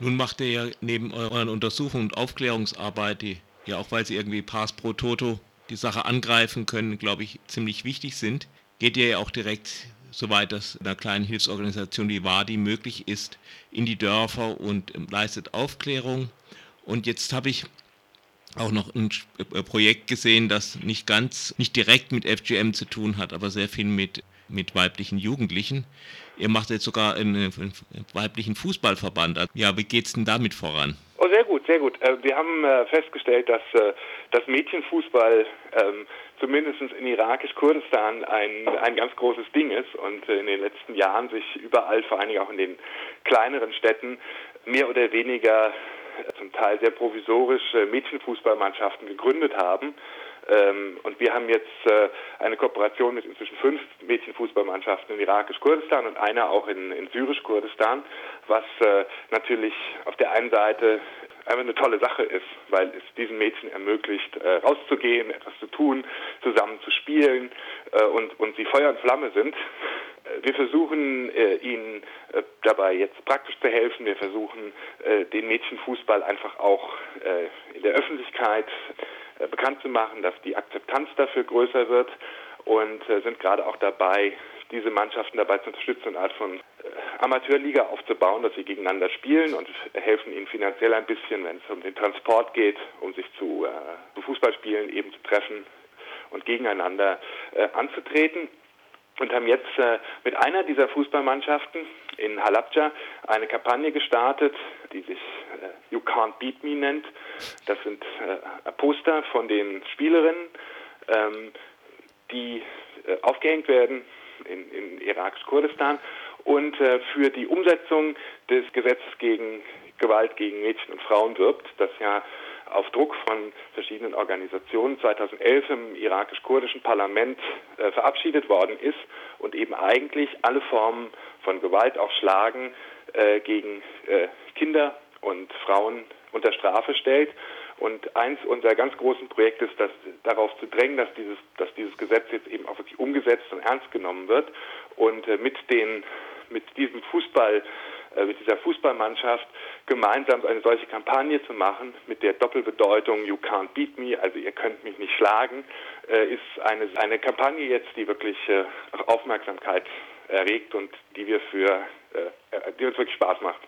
Nun macht ihr ja neben euren Untersuchungen und Aufklärungsarbeit, die ja auch weil sie irgendwie Pass pro Toto die Sache angreifen können, glaube ich, ziemlich wichtig sind, geht ihr ja auch direkt, soweit das einer kleinen Hilfsorganisation wie WADI möglich ist, in die Dörfer und leistet Aufklärung. Und jetzt habe ich auch noch ein äh, Projekt gesehen, das nicht ganz, nicht direkt mit FGM zu tun hat, aber sehr viel mit, mit weiblichen Jugendlichen. Ihr macht jetzt sogar einen, einen weiblichen Fußballverband. Ja, wie geht es denn damit voran? Oh, sehr gut, sehr gut. Äh, wir haben äh, festgestellt, dass das Mädchenfußball ähm, zumindest in irakisch-Kurdistan ein, ein ganz großes Ding ist und in den letzten Jahren sich überall, vor allen Dingen auch in den kleineren Städten, mehr oder weniger zum Teil sehr provisorische Mädchenfußballmannschaften gegründet haben. Ähm, und wir haben jetzt äh, eine Kooperation mit inzwischen fünf Mädchenfußballmannschaften in irakisch-Kurdistan und einer auch in, in syrisch-Kurdistan, was äh, natürlich auf der einen Seite einfach eine tolle Sache ist, weil es diesen Mädchen ermöglicht, äh, rauszugehen, etwas zu tun, zusammen zu spielen und, und sie Feuer und Flamme sind. Wir versuchen äh, ihnen äh, dabei jetzt praktisch zu helfen. Wir versuchen äh, den Mädchenfußball einfach auch in der Öffentlichkeit bekannt zu machen, dass die Akzeptanz dafür größer wird und sind gerade auch dabei, diese Mannschaften dabei zu unterstützen, eine Art von Amateurliga aufzubauen, dass sie gegeneinander spielen und helfen ihnen finanziell ein bisschen, wenn es um den Transport geht, um sich zu, äh, zu Fußballspielen eben zu treffen und gegeneinander äh, anzutreten und haben jetzt äh, mit einer dieser Fußballmannschaften in Halabja eine Kampagne gestartet, die sich äh, You Can't Beat Me nennt. Das sind äh, Poster von den Spielerinnen, ähm, die äh, aufgehängt werden in, in Iraks Kurdistan und äh, für die Umsetzung des Gesetzes gegen Gewalt gegen Mädchen und Frauen wirbt, das ja auf Druck von verschiedenen Organisationen 2011 im irakisch-kurdischen Parlament äh, verabschiedet worden ist und eben eigentlich alle Formen von Gewalt, auch Schlagen äh, gegen äh, Kinder und Frauen unter Strafe stellt. Und eins unserer ganz großen Projekte ist, dass, darauf zu drängen, dass dieses, dass dieses Gesetz jetzt eben auch wirklich umgesetzt und ernst genommen wird und äh, mit den, mit diesem Fußball mit dieser Fußballmannschaft gemeinsam eine solche Kampagne zu machen mit der Doppelbedeutung You can't beat me, also ihr könnt mich nicht schlagen, äh, ist eine, eine Kampagne jetzt, die wirklich äh, Aufmerksamkeit erregt und die wir für, die uns wirklich Spaß macht.